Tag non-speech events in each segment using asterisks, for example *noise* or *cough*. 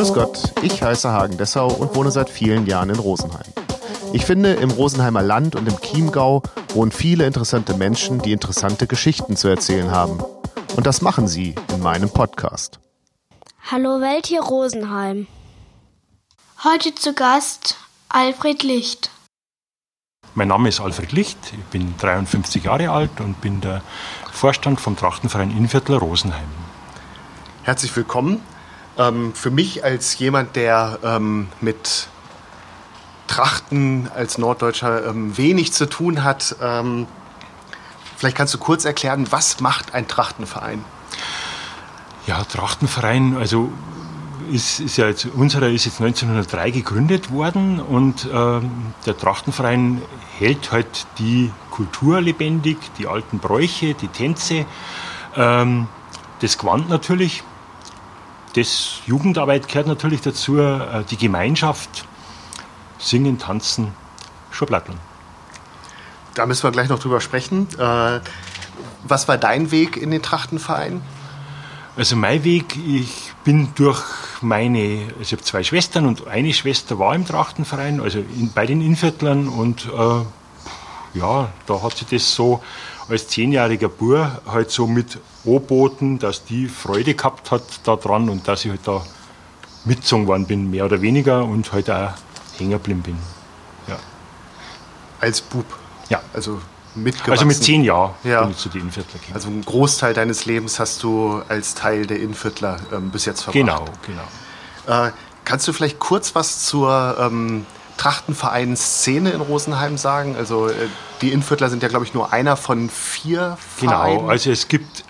Grüß Gott, ich heiße Hagen Dessau und wohne seit vielen Jahren in Rosenheim. Ich finde, im Rosenheimer Land und im Chiemgau wohnen viele interessante Menschen, die interessante Geschichten zu erzählen haben. Und das machen sie in meinem Podcast. Hallo Welt hier Rosenheim. Heute zu Gast Alfred Licht. Mein Name ist Alfred Licht, ich bin 53 Jahre alt und bin der Vorstand vom Trachtenverein Innviertler Rosenheim. Herzlich willkommen. Ähm, für mich als jemand, der ähm, mit Trachten als Norddeutscher ähm, wenig zu tun hat, ähm, vielleicht kannst du kurz erklären, was macht ein Trachtenverein? Ja, Trachtenverein, also ist, ist ja jetzt, unserer ist jetzt 1903 gegründet worden und äh, der Trachtenverein hält halt die Kultur lebendig, die alten Bräuche, die Tänze, ähm, das Gewand natürlich. Das Jugendarbeit gehört natürlich dazu, äh, die Gemeinschaft, Singen, Tanzen, Schublatteln. Da müssen wir gleich noch drüber sprechen. Äh, was war dein Weg in den Trachtenverein? Also mein Weg, ich bin durch meine, also ich habe zwei Schwestern und eine Schwester war im Trachtenverein, also in, bei den Inviertlern und äh, ja, da hat sich das so als zehnjähriger Bur halt so mit angeboten, dass die Freude gehabt hat daran und dass ich halt da mitgezogen worden bin, mehr oder weniger und halt auch hängen geblieben bin. Ja. Als Bub? Ja. Also mitgewachsen? Also mit zehn Jahren ja. bin ich zu den Innviertler gekommen. Also einen Großteil deines Lebens hast du als Teil der Innviertler ähm, bis jetzt verbracht? Genau, genau. Äh, kannst du vielleicht kurz was zur ähm, Trachtenverein-Szene in Rosenheim sagen? Also äh, die Innviertler sind ja, glaube ich, nur einer von vier genau, Vereinen. Genau, also es gibt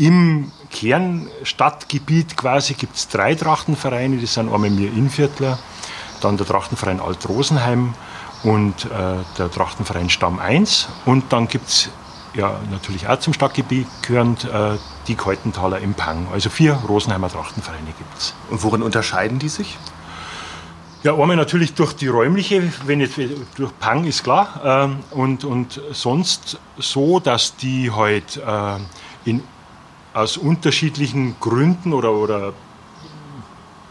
im Kernstadtgebiet quasi gibt es drei Trachtenvereine, das sind einmal wir Innviertler, dann der Trachtenverein Alt-Rosenheim und äh, der Trachtenverein Stamm 1 und dann gibt es ja natürlich auch zum Stadtgebiet gehörend äh, die Keutenthaler im Pang. Also vier Rosenheimer Trachtenvereine gibt es. Und worin unterscheiden die sich? Ja, einmal natürlich durch die räumliche, wenn jetzt durch Pang ist klar, ähm, und, und sonst so, dass die halt äh, in, aus unterschiedlichen Gründen oder, oder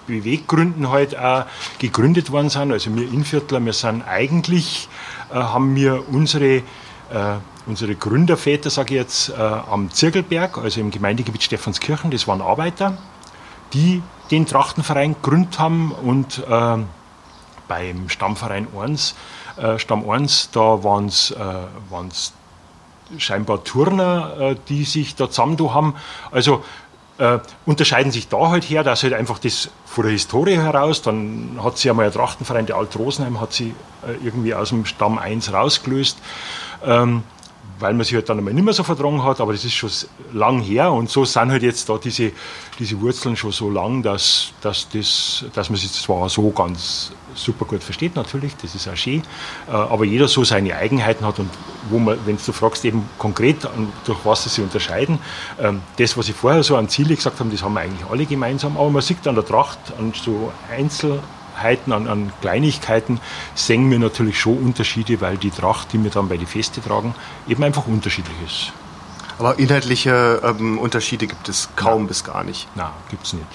Beweggründen halt auch gegründet worden sind. Also wir Inviertler, wir sind eigentlich, äh, haben wir unsere, äh, unsere Gründerväter, sage ich jetzt, äh, am Zirkelberg, also im Gemeindegebiet Stephanskirchen, das waren Arbeiter, die den Trachtenverein gegründet haben und äh, beim Stammverein 1, äh, Stamm 1, da waren es äh, scheinbar Turner, äh, die sich da zusammen haben. Also äh, unterscheiden sich da halt her, dass halt einfach das von der Historie heraus, dann hat sie einmal ein Trachtenverein, der Alt Rosenheim, hat sie äh, irgendwie aus dem Stamm 1 rausgelöst. Ähm, weil man sich halt dann einmal nicht mehr so vertragen hat, aber das ist schon lang her und so sind halt jetzt da diese, diese Wurzeln schon so lang, dass, dass, das, dass man sich zwar so ganz super gut versteht natürlich, das ist auch schön, äh, aber jeder so seine Eigenheiten hat und wo man, wenn du fragst eben konkret, durch was sie sich unterscheiden, ähm, das, was ich vorher so an Ziele gesagt habe, das haben wir eigentlich alle gemeinsam, aber man sieht an der Tracht, an so Einzel Feinheiten, an, an Kleinigkeiten sehen wir natürlich schon Unterschiede, weil die Tracht, die wir dann bei den Feste tragen, eben einfach unterschiedlich ist. Aber inhaltliche ähm, Unterschiede gibt es kaum Nein. bis gar nicht. Nein, gibt es nicht.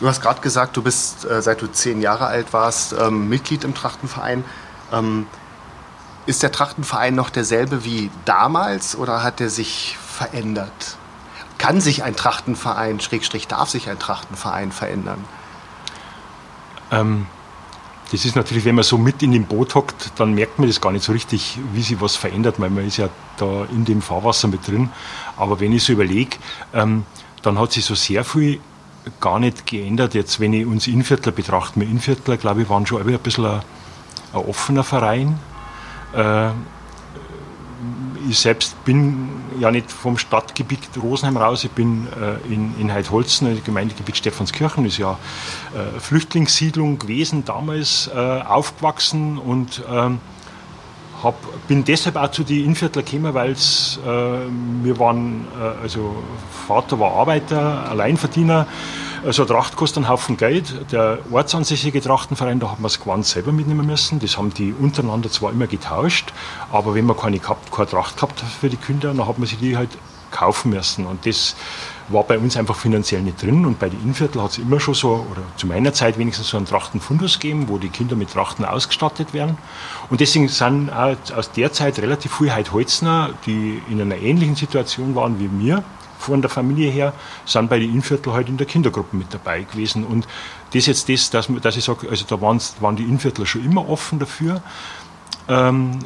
Du hast gerade gesagt, du bist, äh, seit du zehn Jahre alt warst, ähm, Mitglied im Trachtenverein. Ähm, ist der Trachtenverein noch derselbe wie damals oder hat er sich verändert? Kann sich ein Trachtenverein, Schrägstrich darf sich ein Trachtenverein verändern? Ähm, das ist natürlich, wenn man so mit in dem Boot hockt, dann merkt man das gar nicht so richtig, wie sich was verändert, weil man ist ja da in dem Fahrwasser mit drin. Aber wenn ich so überlege, ähm, dann hat sich so sehr viel gar nicht geändert. Jetzt, wenn ich uns Inviertler betrachte, wir Inviertler, glaube ich, waren schon ein bisschen ein, ein offener Verein. Äh, ich selbst bin ja nicht vom Stadtgebiet Rosenheim raus, ich bin äh, in, in Heidholzen, Gemeindegebiet Stephanskirchen, ist ja äh, Flüchtlingssiedlung gewesen, damals äh, aufgewachsen und ähm, hab, bin deshalb auch zu den Inviertler gekommen, weil äh, wir waren, äh, also Vater war Arbeiter, Alleinverdiener, also Tracht kostet einen Haufen Geld. Der ortsansässige Trachtenverein, da hat man das Gewand selber mitnehmen müssen. Das haben die untereinander zwar immer getauscht, aber wenn man keine, keine Tracht gehabt hat für die Kinder, dann hat man sich die halt kaufen müssen. Und das war bei uns einfach finanziell nicht drin. Und bei den Innviertel hat es immer schon so, oder zu meiner Zeit wenigstens so einen Trachtenfundus gegeben, wo die Kinder mit Trachten ausgestattet werden. Und deswegen sind auch aus der Zeit relativ viele Heidholzner, die in einer ähnlichen Situation waren wie mir, von der Familie her, sind bei den Innviertel halt in der Kindergruppe mit dabei gewesen. Und das jetzt das, dass, dass ich sage, also da waren die Innviertler schon immer offen dafür. Ähm,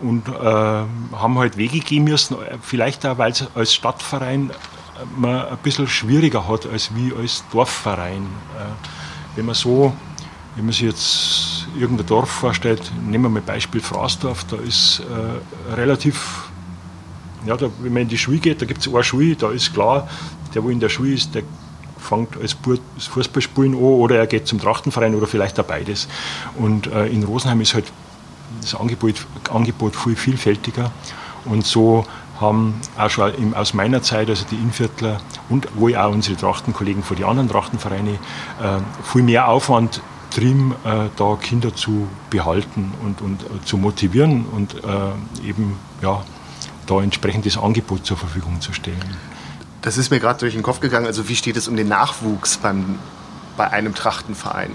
und äh, haben halt Wege gehen müssen, vielleicht auch, weil es als Stadtverein man ein bisschen schwieriger hat als wie als Dorfverein. Äh, wenn man so, wenn man sich jetzt irgendein Dorf vorstellt, nehmen wir mal Beispiel Fraßdorf, da ist äh, relativ, ja, da, wenn man in die Schule geht, da gibt es eine Schule, da ist klar, der, wo in der Schule ist, der fängt als Fußballspielen an oder er geht zum Trachtenverein oder vielleicht auch beides. Und äh, in Rosenheim ist halt das Angebot, Angebot viel vielfältiger und so haben auch schon aus meiner Zeit, also die Innviertler und wohl auch unsere Trachtenkollegen von den anderen Trachtenvereinen, äh, viel mehr Aufwand trieben, äh, da Kinder zu behalten und, und äh, zu motivieren und äh, eben ja, da entsprechend das Angebot zur Verfügung zu stellen. Das ist mir gerade durch den Kopf gegangen. Also wie steht es um den Nachwuchs beim, bei einem Trachtenverein?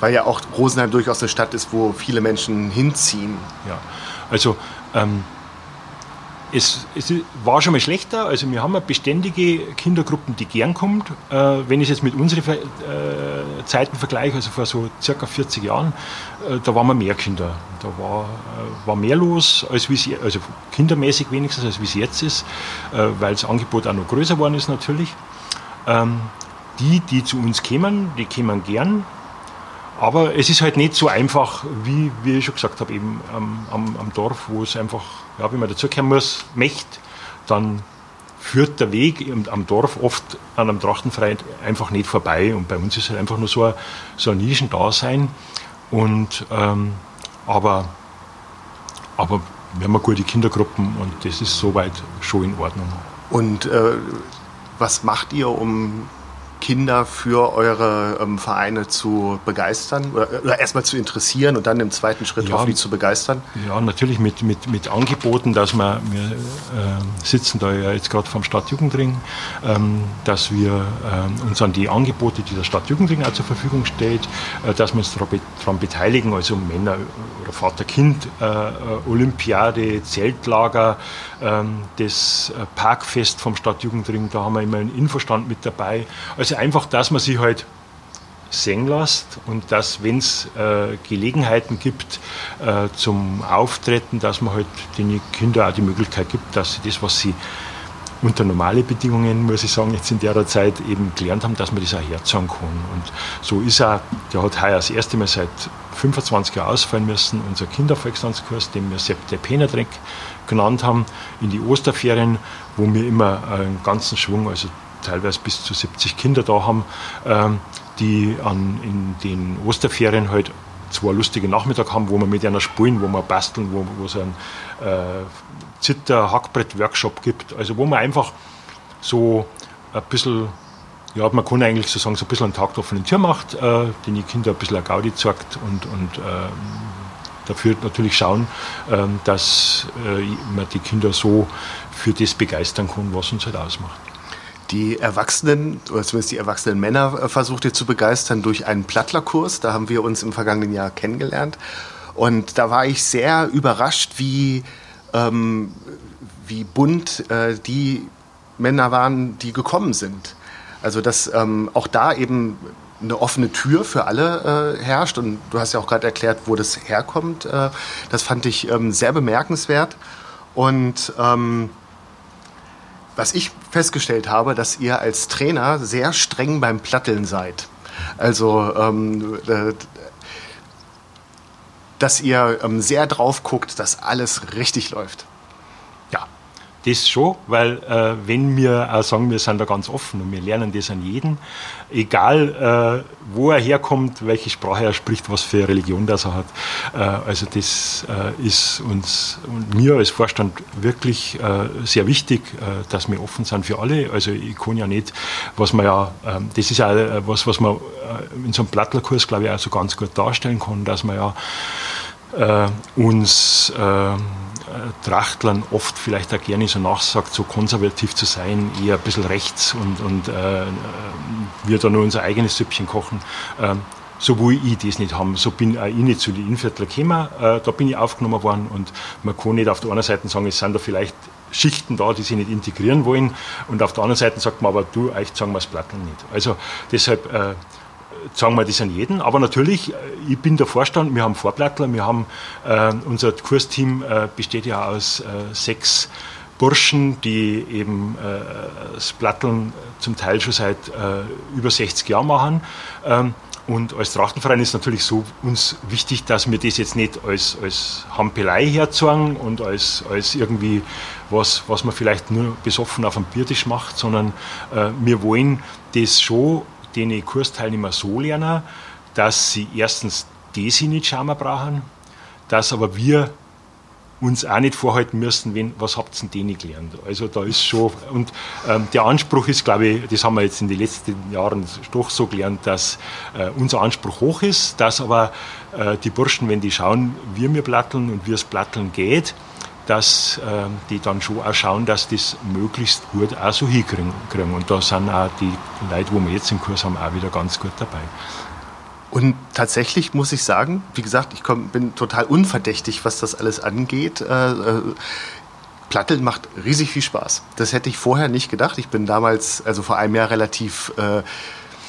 Weil ja auch Rosenheim durchaus eine Stadt ist, wo viele Menschen hinziehen. Ja, also ähm, es, es, war schon mal schlechter. Also wir haben beständige Kindergruppen, die gern kommt. Äh, wenn ich es jetzt mit unseren äh, Zeiten vergleiche, also vor so circa 40 Jahren, äh, da waren wir mehr Kinder. Da war, äh, war mehr los, als wie sie, also kindermäßig wenigstens, als wie es jetzt ist, äh, weil das Angebot auch noch größer geworden ist natürlich. Ähm, die, die zu uns kämen, die kämen gern. Aber es ist halt nicht so einfach, wie, wie ich schon gesagt habe, eben am, am, am Dorf, wo es einfach, ja, wenn man dazugehören muss, möchte, dann führt der Weg am Dorf oft an einem Trachtenfreien einfach nicht vorbei. Und bei uns ist halt einfach nur so ein, so ein Nischendasein. Und, ähm, aber, aber wir haben gute Kindergruppen und das ist soweit schon in Ordnung. Und äh, was macht ihr, um Kinder für eure ähm, Vereine zu begeistern oder, oder erstmal zu interessieren und dann im zweiten Schritt ja, hoffentlich zu begeistern? Ja, natürlich mit, mit, mit Angeboten, dass wir, wir äh, sitzen da ja jetzt gerade vom Stadtjugendring, ähm, dass wir äh, uns an die Angebote, die der Stadtjugendring auch zur Verfügung stellt, äh, dass wir uns daran beteiligen, also Männer- oder Vater-Kind-Olympiade, äh, Zeltlager, ähm, das äh, Parkfest vom Stadtjugendring, da haben wir immer einen Infostand mit dabei. Also einfach, dass man sich halt sehen lässt und dass, wenn es äh, Gelegenheiten gibt äh, zum Auftreten, dass man halt den Kindern auch die Möglichkeit gibt, dass sie das, was sie unter normale Bedingungen, muss ich sagen, jetzt in der Zeit eben gelernt haben, dass man das auch herzahlen kann. Und so ist er, der hat heuer das erste Mal seit 25 Jahren ausfallen müssen, unser Kindervolkstanzkurs, den wir Sepp der Penadreck genannt haben, in die Osterferien, wo wir immer einen ganzen Schwung, also teilweise bis zu 70 Kinder da haben, ähm, die an, in den Osterferien halt zwei lustige Nachmittag haben, wo wir mit einer spielen, wo wir basteln, wo, wo es einen äh, Zitter-Hackbrett-Workshop gibt. Also wo man einfach so ein bisschen, ja, man kann eigentlich so sagen, so ein bisschen einen Tag der offenen Tür macht, äh, den die Kinder ein bisschen eine Gaudi zeigt und, und äh, dafür natürlich schauen, äh, dass man die Kinder so für das begeistern kann, was uns halt ausmacht die Erwachsenen, oder zumindest die erwachsenen Männer äh, versucht ihr zu begeistern durch einen Plattlerkurs. Da haben wir uns im vergangenen Jahr kennengelernt. Und da war ich sehr überrascht, wie, ähm, wie bunt äh, die Männer waren, die gekommen sind. Also dass ähm, auch da eben eine offene Tür für alle äh, herrscht. Und du hast ja auch gerade erklärt, wo das herkommt. Äh, das fand ich ähm, sehr bemerkenswert. Und ähm, was ich festgestellt habe, dass ihr als Trainer sehr streng beim Platteln seid. Also, ähm, äh, dass ihr ähm, sehr drauf guckt, dass alles richtig läuft. Das schon, weil äh, wenn wir auch sagen, wir sind da ganz offen und wir lernen das an jeden, egal äh, wo er herkommt, welche Sprache er spricht, was für Religion das er hat. Äh, also das äh, ist uns und mir als Vorstand wirklich äh, sehr wichtig, äh, dass wir offen sind für alle. Also ich kann ja nicht, was man ja, ähm, das ist ja was, was man in so einem Plattlerkurs, glaube ich, auch so ganz gut darstellen kann, dass man ja uns Trachtlern oft vielleicht auch gerne so nachsagt, so konservativ zu sein, eher ein bisschen rechts und, und äh, wir da nur unser eigenes Süppchen kochen. Ähm, so will ich das nicht haben. So bin auch ich nicht zu den Innviertler gekommen. Äh, da bin ich aufgenommen worden und man kann nicht auf der einen Seite sagen, es sind da vielleicht Schichten da, die sich nicht integrieren wollen und auf der anderen Seite sagt man aber, du, euch sagen wir das Plattel nicht. Also deshalb äh, sagen wir das an jeden. Aber natürlich, äh, ich bin der Vorstand, wir haben Vorplattler, wir haben, äh, unser Kursteam äh, besteht ja aus äh, sechs Burschen, die eben äh, das Platteln zum Teil schon seit äh, über 60 Jahren machen. Ähm, und als Trachtenverein ist natürlich so uns wichtig, dass wir das jetzt nicht als, als Hampelei herzeigen und als, als irgendwie was, was man vielleicht nur besoffen auf dem Biertisch macht, sondern wir wollen das schon den Kursteilnehmer so lernen, dass sie erstens das nicht schauen brauchen, dass aber wir uns auch nicht vorhalten müssen, wenn, was habt ihr denn gelernt? Also da ist schon, und ähm, der Anspruch ist, glaube ich, das haben wir jetzt in den letzten Jahren doch so gelernt, dass äh, unser Anspruch hoch ist, dass aber äh, die Burschen, wenn die schauen, wie wir platteln und wie es platteln geht, dass äh, die dann schon auch schauen, dass das möglichst gut auch so hinkriegen. Und da sind auch die Leute, wo wir jetzt im Kurs haben, auch wieder ganz gut dabei. Und tatsächlich muss ich sagen, wie gesagt, ich komm, bin total unverdächtig, was das alles angeht. Äh, äh, Platteln macht riesig viel Spaß. Das hätte ich vorher nicht gedacht. Ich bin damals, also vor einem Jahr, relativ äh,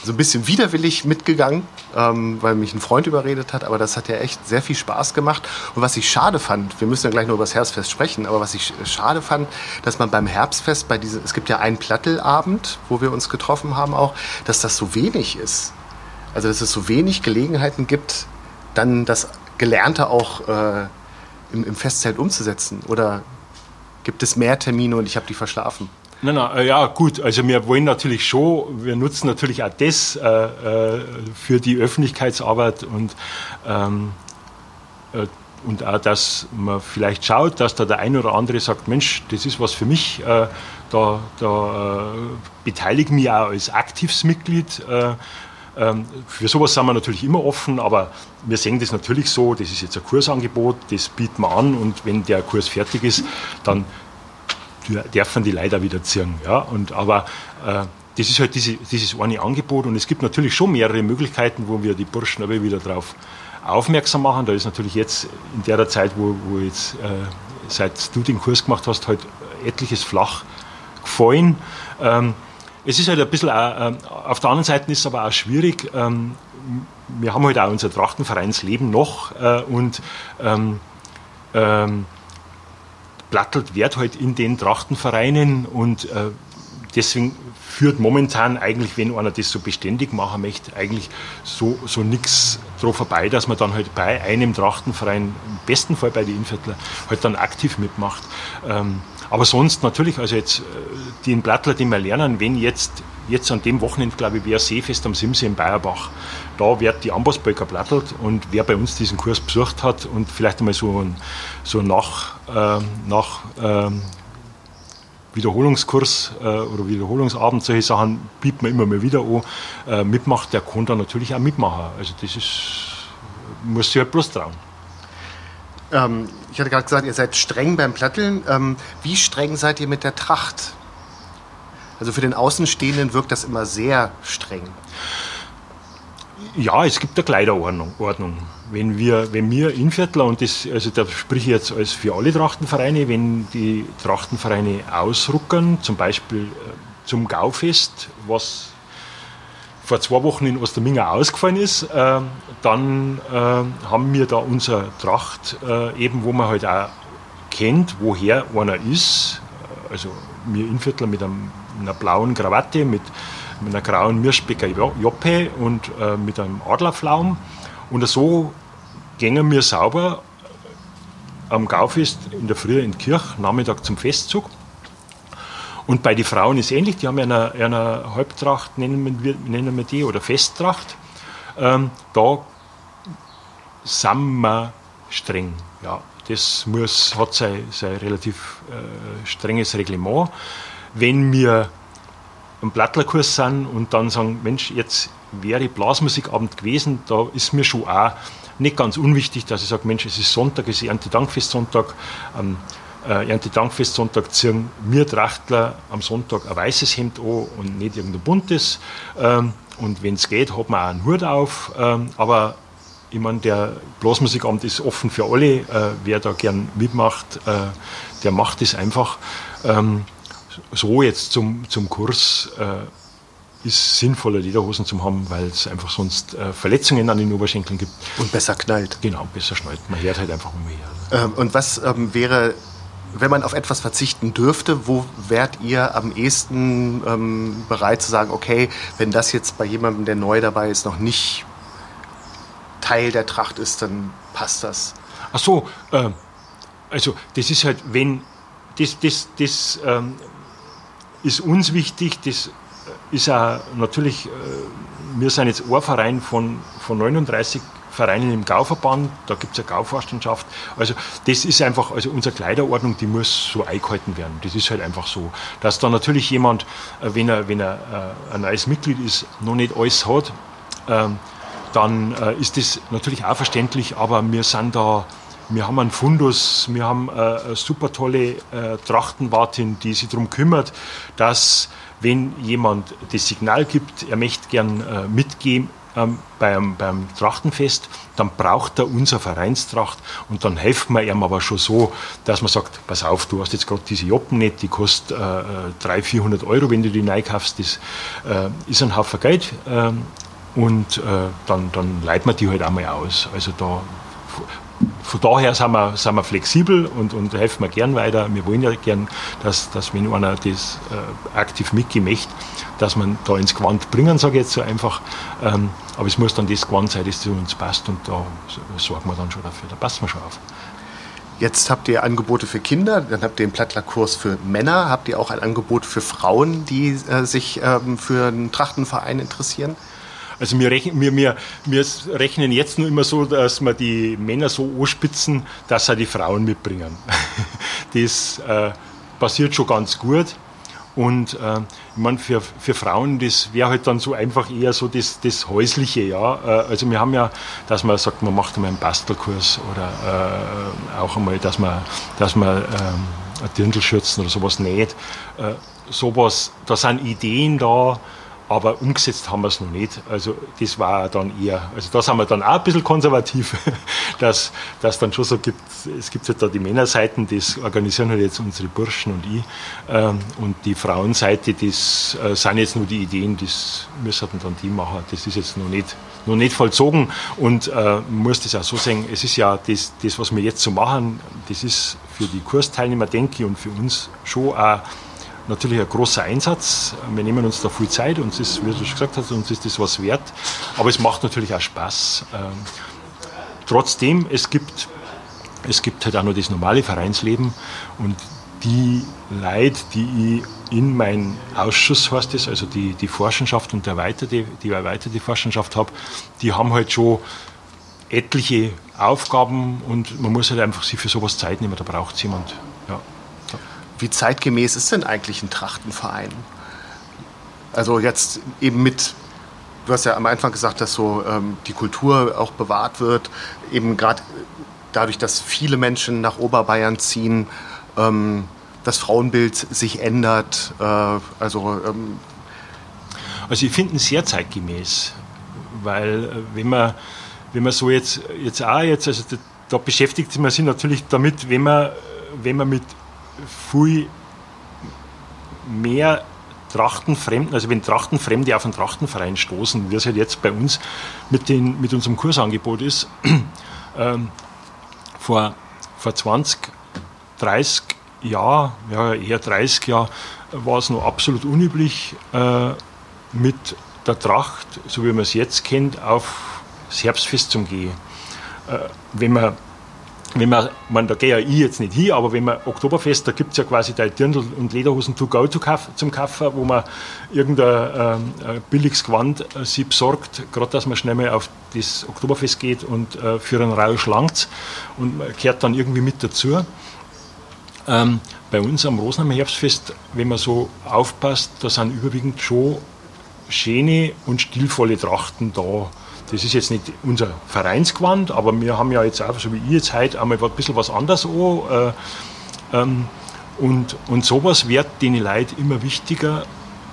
so ein bisschen widerwillig mitgegangen, ähm, weil mich ein Freund überredet hat. Aber das hat ja echt sehr viel Spaß gemacht. Und was ich schade fand, wir müssen ja gleich nur über das Herbstfest sprechen, aber was ich schade fand, dass man beim Herbstfest, bei diesem, es gibt ja einen Plattelabend, wo wir uns getroffen haben auch, dass das so wenig ist. Also dass es so wenig Gelegenheiten gibt, dann das Gelernte auch äh, im, im Festzelt umzusetzen? Oder gibt es mehr Termine und ich habe die verschlafen? Nein, nein, äh, ja gut, also wir wollen natürlich schon, wir nutzen natürlich auch das äh, äh für die Öffentlichkeitsarbeit und, ähm, äh, und auch, dass man vielleicht schaut, dass da der eine oder andere sagt, Mensch, das ist was für mich, äh, da, da äh, beteilige mich auch als aktives Mitglied ähm, für sowas sind wir natürlich immer offen, aber wir sehen das natürlich so, das ist jetzt ein Kursangebot, das bieten wir an und wenn der Kurs fertig ist, dann dürfen die leider wieder ziehen. Ja? Und, aber äh, das ist halt diese, dieses eine Angebot und es gibt natürlich schon mehrere Möglichkeiten, wo wir die Burschen aber wieder darauf aufmerksam machen. Da ist natürlich jetzt in der Zeit, wo, wo jetzt äh, seit du den Kurs gemacht hast, halt etliches flach gefallen. Ähm, es ist halt ein bisschen, auch, äh, auf der anderen Seite ist es aber auch schwierig. Ähm, wir haben halt auch unser Trachtenvereinsleben noch äh, und ähm, ähm, plattelt wird halt in den Trachtenvereinen und äh, deswegen führt momentan eigentlich, wenn einer das so beständig machen möchte, eigentlich so, so nichts drauf vorbei, dass man dann halt bei einem Trachtenverein, im besten Fall bei den Inviertler, halt dann aktiv mitmacht. Ähm, aber sonst natürlich, also jetzt äh, den Plattler, den wir lernen, wenn jetzt, jetzt an dem Wochenende, glaube ich, wäre Seefest am Simsee in Bayerbach, da wird die Ambossböcker plattelt und wer bei uns diesen Kurs besucht hat und vielleicht einmal so, ein, so nach, äh, nach äh, Wiederholungskurs äh, oder Wiederholungsabend, solche Sachen bietet man immer mal wieder an, äh, mitmacht, der kann da natürlich auch mitmachen. Also das ist, muss sich halt bloß trauen. Ähm, ich hatte gerade gesagt, ihr seid streng beim Platteln. Ähm, wie streng seid ihr mit der Tracht? Also für den Außenstehenden wirkt das immer sehr streng. Ja, es gibt eine Kleiderordnung. Ordnung. Wenn wir, wenn wir Inviertler, und das, also da spreche ich jetzt als für alle Trachtenvereine, wenn die Trachtenvereine ausruckern, zum Beispiel äh, zum Gaufest, was vor zwei Wochen in Osterminga ausgefallen ist, äh, dann äh, haben wir da unsere Tracht, äh, eben wo man halt auch kennt, woher einer ist. Also wir Inviertler mit einem, einer blauen Krawatte, mit, mit einer grauen Mirschbecker Joppe und äh, mit einem Adlerflaum. Und so gingen wir sauber am Gaufest in der Früh in die Kirche, Nachmittag zum Festzug. Und bei den Frauen ist ähnlich, die haben eine, eine Halbtracht, nennen wir, nennen wir die, oder Festtracht. Ähm, da sind wir streng. Ja, das muss, hat sein, sein relativ äh, strenges Reglement. Wenn wir am Plattlerkurs sind und dann sagen, Mensch, jetzt wäre Blasmusikabend gewesen, da ist mir schon auch nicht ganz unwichtig, dass ich sage, Mensch, es ist Sonntag, es ist Erntedankfestsonntag. Ähm, äh, Erntedankfestsonntag ziehen wir Trachtler am Sonntag ein weißes Hemd an und nicht irgendein buntes. Ähm, und wenn es geht, hat man auch einen Hut auf. Ähm, aber ich meine, der Blasmusikamt ist offen für alle. Äh, wer da gern mitmacht, äh, der macht es einfach. Ähm, so jetzt zum, zum Kurs äh, ist sinnvoller, Lederhosen zu haben, weil es einfach sonst äh, Verletzungen an den Oberschenkeln gibt. Und besser knallt. Genau, besser schnallt. Man hört halt einfach umher. Ähm, und was ähm, wäre, wenn man auf etwas verzichten dürfte, wo wärt ihr am ehesten ähm, bereit zu sagen, okay, wenn das jetzt bei jemandem, der neu dabei ist, noch nicht Teil der Tracht ist, dann passt das? Ach so, äh, also das ist halt, wenn, das, das, das ähm, ist uns wichtig, das ist auch natürlich, äh, wir sind jetzt ein Verein von, von 39 Vereinen im Gauverband, da gibt es eine Gauvorstandschaft. Also das ist einfach, also unsere Kleiderordnung, die muss so eingehalten werden. Das ist halt einfach so. Dass da natürlich jemand, äh, wenn er, wenn er äh, ein neues Mitglied ist, noch nicht alles hat, ähm, dann ist das natürlich auch verständlich, aber wir sind da wir haben einen Fundus, wir haben eine super tolle Trachtenwartin, die sich darum kümmert, dass wenn jemand das Signal gibt, er möchte gern äh, mitgehen ähm, beim, beim Trachtenfest, dann braucht er unsere Vereinstracht und dann helfen wir ihm aber schon so, dass man sagt, pass auf, du hast jetzt gerade diese Joppen nicht, die kostet äh, 300, 400 Euro, wenn du die neu kaufst, das äh, ist ein Haufen Geld ähm, und äh, dann, dann leitet man die halt einmal aus. Also da von daher sind wir, sind wir flexibel und, und helfen wir gern weiter. Wir wollen ja gern, dass, dass wenn einer das äh, aktiv mitgehen möchte, dass man da ins Gewand bringen, sage ich jetzt so einfach. Ähm, aber es muss dann das Gewand sein, das zu uns passt und da sorgen wir dann schon dafür. Da passen wir schon auf. Jetzt habt ihr Angebote für Kinder, dann habt ihr einen Plattlerkurs für Männer, habt ihr auch ein Angebot für Frauen, die äh, sich ähm, für einen Trachtenverein interessieren? Also wir rechnen, wir, wir, wir rechnen jetzt nur immer so, dass wir die Männer so anspitzen, dass sie die Frauen mitbringen. *laughs* Das äh, passiert schon ganz gut. Und äh, ich meine, für, für Frauen, das wäre halt dann so einfach eher so das, das Häusliche, ja. Äh, also wir haben ja, dass man sagt, man macht einmal einen Bastelkurs oder äh, auch einmal, dass man, dass man ähm, Dirndlschürzen oder sowas näht. Äh, sowas, da sind Ideen da, aber umgesetzt haben wir es noch nicht. Also das war dann eher, also da sind wir dann auch ein bisschen konservativ, *laughs* dass das dann schon so gibt, es gibt halt da die Männerseiten, das organisieren halt jetzt unsere Burschen und ich. Ähm, und die Frauenseite, das äh, sind jetzt nur die Ideen, das müssen dann die machen, das ist jetzt noch nicht, noch nicht vollzogen. Und äh, muss das auch so sehen, es ist ja das, das, was wir jetzt so machen, das ist für die Kursteilnehmer, denke ich, und für uns schon auch natürlich ein großer Einsatz. Wir nehmen uns da viel Zeit und ist, wie du schon gesagt hast, uns ist das was wert. Aber es macht natürlich auch Spaß. Ähm, trotzdem, es gibt, es gibt halt auch noch das normale Vereinsleben und die Leute, die ich in meinem Ausschuss, heißt es, also die, die Forschenschaft und die erweiterte, die erweiterte Forschenschaft habe, die haben halt schon etliche Aufgaben und man muss halt einfach sich für sowas Zeit nehmen, da braucht es jemand. Wie zeitgemäß ist denn eigentlich ein Trachtenverein? Also jetzt eben mit, du hast ja am Anfang gesagt, dass so ähm, die Kultur auch bewahrt wird, eben gerade dadurch, dass viele Menschen nach Oberbayern ziehen, ähm, das Frauenbild sich ändert. Äh, also, ähm also ich finde es sehr zeitgemäß, weil äh, wenn man, wenn man so jetzt, jetzt auch jetzt, also da, da beschäftigt man sich natürlich damit, wenn man, wenn man mit viel mehr Trachtenfremden, also wenn Trachtenfremde auf einen Trachtenverein stoßen, wie es halt jetzt bei uns mit, den, mit unserem Kursangebot ist, *clears throat* ähm, vor, vor 20, 30 Jahren, ja eher 30 Jahren, war es noch absolut unüblich, äh, mit der Tracht, so wie man es jetzt kennt, auf das Herbstfest zu gehen. Äh, wenn man wenn man, man, da gehe ja ich jetzt nicht hin, aber wenn man Oktoberfest, da gibt es ja quasi die Dirndl und Lederhosen to go zum Kaufen, wo man irgendein äh, billiges Gewand äh, sich besorgt, gerade dass man schnell mal auf das Oktoberfest geht und äh, für einen Rausch langt und man kehrt dann irgendwie mit dazu. Ähm, bei uns am Rosenheimer Herbstfest, wenn man so aufpasst, da sind überwiegend schon schöne und stilvolle Trachten da das ist jetzt nicht unser Vereinsgewand, aber wir haben ja jetzt auch, so wie ich jetzt heute, einmal ein bisschen was anderes an. Äh, Ähm, und, und sowas wird den Leuten immer wichtiger,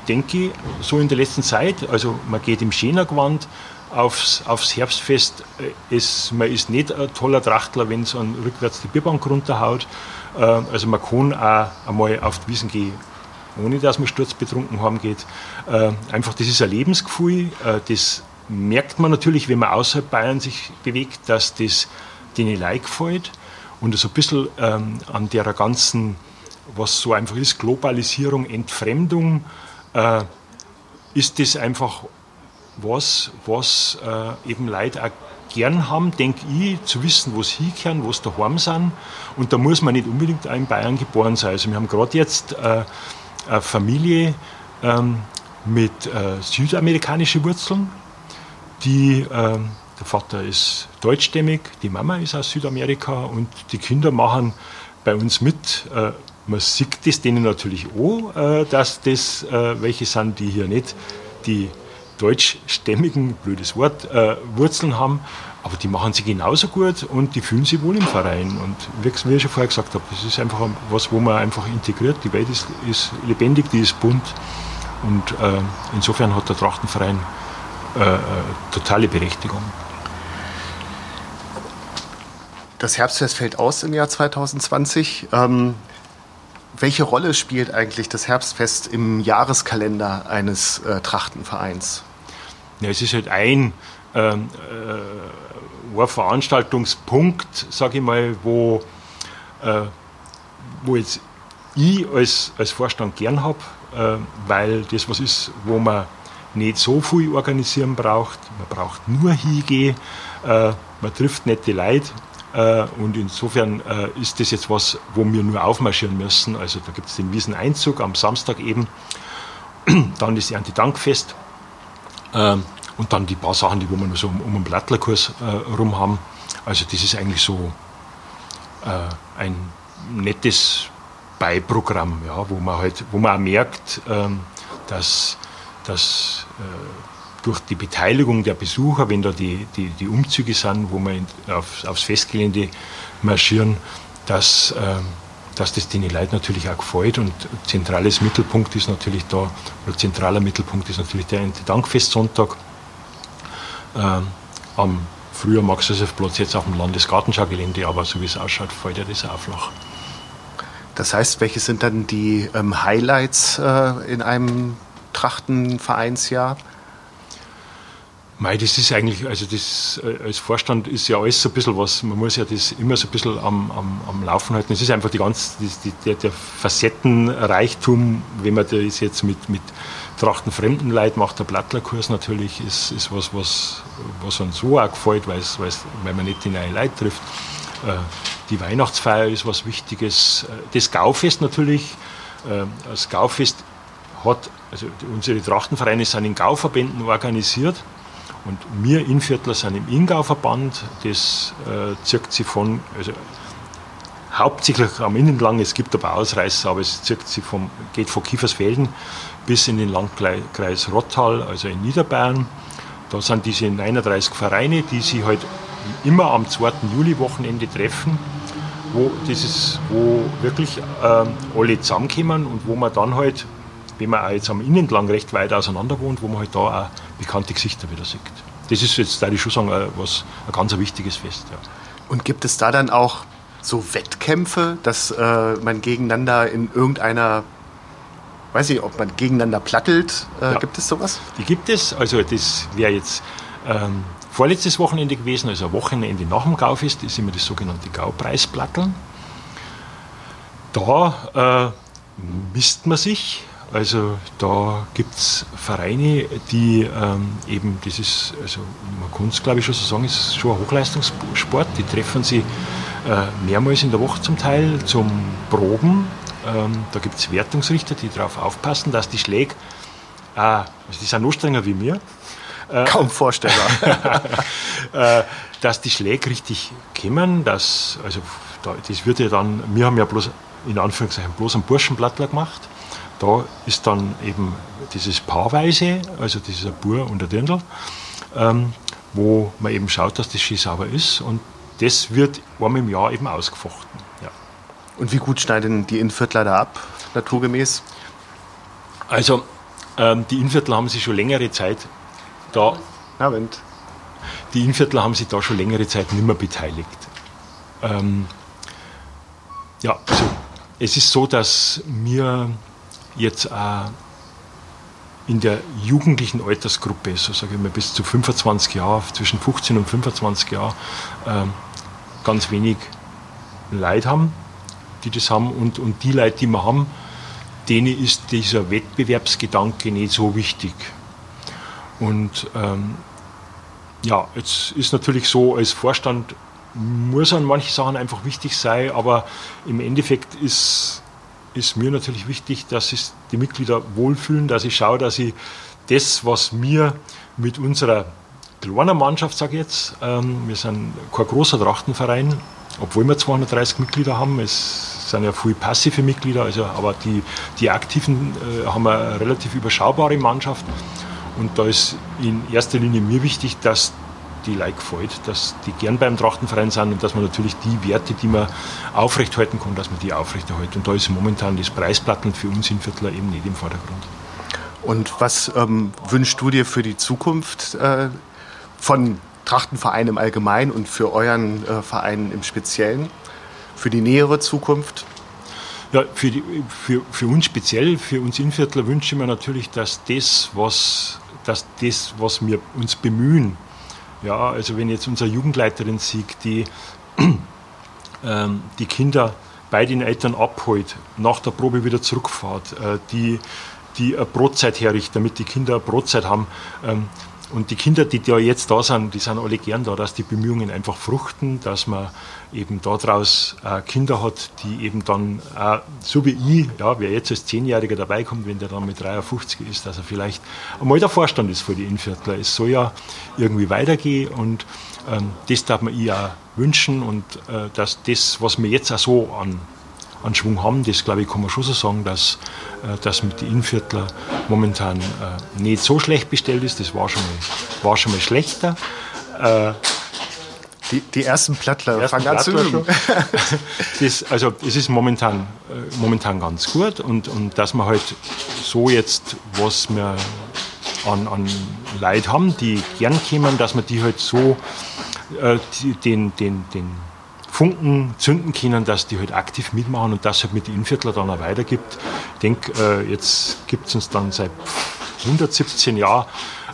denke ich, so in der letzten Zeit. Also man geht im Schänergewand aufs, aufs Herbstfest. Äh, es, man ist nicht ein toller Trachtler, wenn es rückwärts die Bierbank runterhaut. Äh, also man kann auch einmal auf die Wiesen gehen, ohne dass man sturzbetrunken heimgeht. Äh, einfach, das ist ein Lebensgefühl, das merkt man natürlich, wenn man außerhalb Bayern sich bewegt, dass das denen Leid gefällt und so ein bisschen ähm, an der ganzen, was so einfach ist, Globalisierung, Entfremdung, äh, ist das einfach was, was äh, eben Leute auch gern haben, denke ich, zu wissen, wo sie hinkehren, wo sie daheim sind. Und da muss man nicht unbedingt auch in Bayern geboren sein. Also wir haben gerade jetzt äh, eine Familie ähm, mit äh, südamerikanischen Wurzeln, die, äh, der Vater ist deutschstämmig, die Mama ist aus Südamerika und die Kinder machen bei uns mit. Äh, man sieht das denen natürlich auch, äh, dass das äh, welche sind, die hier nicht die deutschstämmigen, blödes Wort, äh, Wurzeln haben, aber die machen sie genauso gut und die fühlen sich wohl im Verein. Und wie ich schon vorher gesagt habe, das ist einfach was, wo man einfach integriert. Die Welt ist, ist lebendig, die ist bunt und äh, insofern hat der Trachtenverein äh, äh, totale Berechtigung. Das Herbstfest fällt aus im Jahr 2020. Ähm, welche Rolle spielt eigentlich das Herbstfest im Jahreskalender eines äh, Trachtenvereins? Ja, es ist halt ein, ähm, äh, ein Veranstaltungspunkt, sage ich mal, wo, äh, wo jetzt ich als, als Vorstand gern habe, äh, weil das was ist, wo man nicht so viel organisieren braucht. Man braucht nur hingehen, äh, man trifft nette Leute. Äh, und insofern äh, ist das jetzt was, wo wir nur aufmarschieren müssen. Also da gibt es den Wieseneinzug am Samstag eben, *clears throat* dann das Erntedankfest äh, und dann die paar Sachen, die wo wir nur so um, um einen Blattlerkurs äh, rum haben. Also das ist eigentlich so äh, ein nettes Beiprogramm, ja, wo man halt, wo man auch merkt, ähm, dass dass äh, durch die Beteiligung der Besucher, wenn da die, die, die Umzüge sind, wo wir auf, aufs Festgelände marschieren, dass, äh, dass das den Leuten natürlich auch gefällt. Und zentrales Mittelpunkt ist natürlich da, oder zentraler Mittelpunkt ist natürlich der Dankfestsonntag äh, am früher Max-Josef-Platz, jetzt auf dem Landesgartenschaugelände, aber so wie es ausschaut, fällt ja das auch flach. Das heißt, welche sind dann die ähm, Highlights äh, in einem Trachtenvereinsjahr? Mei, das ist eigentlich, also das äh, als Vorstand ist ja alles so ein bisschen was, man muss ja das immer so ein bisschen am, am, am Laufen halten. Es ist einfach die ganze, die, der, der Facettenreichtum, wenn man das jetzt mit, mit Trachten fremden Leid macht, der Blattlerkurs natürlich, ist, ist was, was, was uns so auch gefällt, weil, es, weil man nicht die neue Leute trifft. Äh, die Weihnachtsfeier ist was Wichtiges. Äh, das Gaufest natürlich, das Gaufest hat, also unsere Trachtenvereine sind in Gauverbänden organisiert und wir Inviertler sind im Ingau-Verband. Das äh, zirkt sich von, also hauptsächlich am Innenlang, es gibt aber Ausreißer, aber es zirkt sich vom, geht von Kiefersfelden bis in den Landkreis Rottal, also in Niederbayern. Da sind diese 39 Vereine, die sich halt immer am 2. Juli-Wochenende treffen, wo, ist, wo wirklich äh, alle zusammenkommen und wo man dann halt wenn man auch jetzt am Innenlang recht weit auseinander wohnt, wo man halt da auch bekannte Gesichter wieder sieht. Das ist jetzt, da ich schon sagen, äh, was, ein ganz wichtiges Fest. Ja. Und gibt es da dann auch so Wettkämpfe, dass äh, man gegeneinander in irgendeiner, weiß ich, ob man gegeneinander plattelt? Äh, ja. Gibt es sowas? Die gibt es. Also das wäre jetzt ähm, vorletztes Wochenende gewesen, also ein Wochenende nach dem Gaufest, ist immer das sogenannte Gaupreis-Platteln. Da äh, misst man sich also da gibt es Vereine, die ähm, eben, das ist, also man kann es glaube ich schon so sagen, ist schon ein Hochleistungssport. Die treffen sich äh, mehrmals in der Woche zum Teil zum Proben. Ähm, da gibt es Wertungsrichter, die darauf aufpassen, dass die Schläge, äh, also die sind noch strenger wie mir. Äh, Kaum vorstellbar. *laughs* äh, dass die Schläge richtig kommen, dass, also da, das wird ja dann, wir haben ja bloß in Anführungszeichen bloß einen Burschenblattler gemacht da ist dann eben dieses Paarweise, also dieser Bur und der Dirndl, ähm, wo man eben schaut, dass das schön sauber ist und das wird einmal im Jahr eben ausgefochten. Ja. Und wie gut schneiden die Innviertler da ab, naturgemäß? Also, ähm, die Innviertler haben sich schon längere Zeit da. Abend. Die Innviertler haben sich da schon längere Zeit nicht mehr beteiligt. Ähm, ja, also es ist so, dass wir jetzt auch in der jugendlichen Altersgruppe, so sage ich mal bis zu 25 Jahren, zwischen 15 und 25 Jahren, äh, ganz wenig Leute haben, die das haben. Und, und die Leute, die wir haben, denen ist dieser Wettbewerbsgedanke nicht so wichtig. Und ähm, ja, jetzt ist natürlich so, als Vorstand muss an manche Sachen einfach wichtig sein, aber im Endeffekt ist, ist mir natürlich wichtig, dass sich die Mitglieder wohlfühlen, dass ich schaue, dass ich das, was mir mit unserer kleinen Mannschaft, sage ich jetzt, ähm, wir sind kein großer Trachtenverein, obwohl wir 230 Mitglieder haben, es sind ja viele passive Mitglieder, also, aber die, die Aktiven äh, haben eine relativ überschaubare Mannschaft. Und da ist in erster Linie mir wichtig, dass die Leute gefällt, dass die gern beim Trachtenverein sind und dass man natürlich die Werte, die man aufrechthalten kann, dass man die aufrechterhält. Und da ist momentan das Preisplatteln für uns in Viertler eben nicht im Vordergrund. Und was ähm, wünschst du dir für die Zukunft äh, von Trachtenverein im Allgemeinen und für euren äh, Verein im Speziellen? Für die nähere Zukunft? Ja, für, die, für, für uns speziell, für uns Inviertler wünsche ich mir natürlich, dass das, was, dass das, was wir uns bemühen, ja, also wenn jetzt unsere Jugendleiterin sieht, die *clears throat* ähm, die Kinder bei den Eltern abholt, nach der Probe wieder zurückfahrt, äh, die, die eine Brotzeit herrichtet, damit die Kinder eine Brotzeit haben, ähm, und die Kinder, die da jetzt da sind, die sind alle gern da, dass die Bemühungen einfach fruchten, dass man eben daraus äh, Kinder hat, die eben dann, äh, so wie ich, ja, wer jetzt als Zehnjähriger dabei kommt, wenn der dann mit 53 ist, dass er vielleicht einmal der Vorstand ist für die Innviertler. Es soll ja irgendwie weitergehen und ähm, das darf man ich auch wünschen und äh, dass das, was wir jetzt auch so an an Schwung haben. Das, glaube ich, kann man schon so sagen, dass äh, das mit den Innviertler momentan äh, nicht so schlecht bestellt ist. Das war schon mal, war schon mal schlechter. Äh, die, die, ersten Plattler die fangen an zu *laughs* das, also es ist momentan, äh, momentan ganz gut und, und dass wir halt so jetzt, was wir an, an Leid haben, die gern kommen, dass wir die halt so äh, die, den, den, den Funken zünden können, dass die halt aktiv mitmachen und das halt mit den Inviertler dann auch weitergibt. Ich denke, äh, jetzt gibt es uns dann seit 117 Jahren.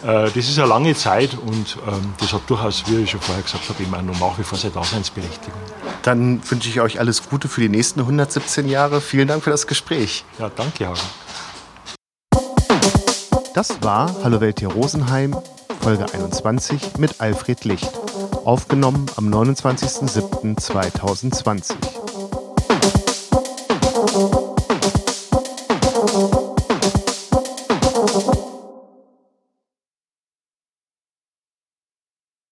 Äh, das ist eine lange Zeit und ähm, das hat durchaus, wie ich schon vorher gesagt habe, immer noch nach wie vor seine Daseinsberechtigung. Dann wünsche ich euch alles Gute für die nächsten 117 Jahre. Vielen Dank für das Gespräch. Ja, danke, Hagen. Das war Hallo Welt hier Rosenheim, Folge 21 mit Alfred Licht aufgenommen am 29.07.2020.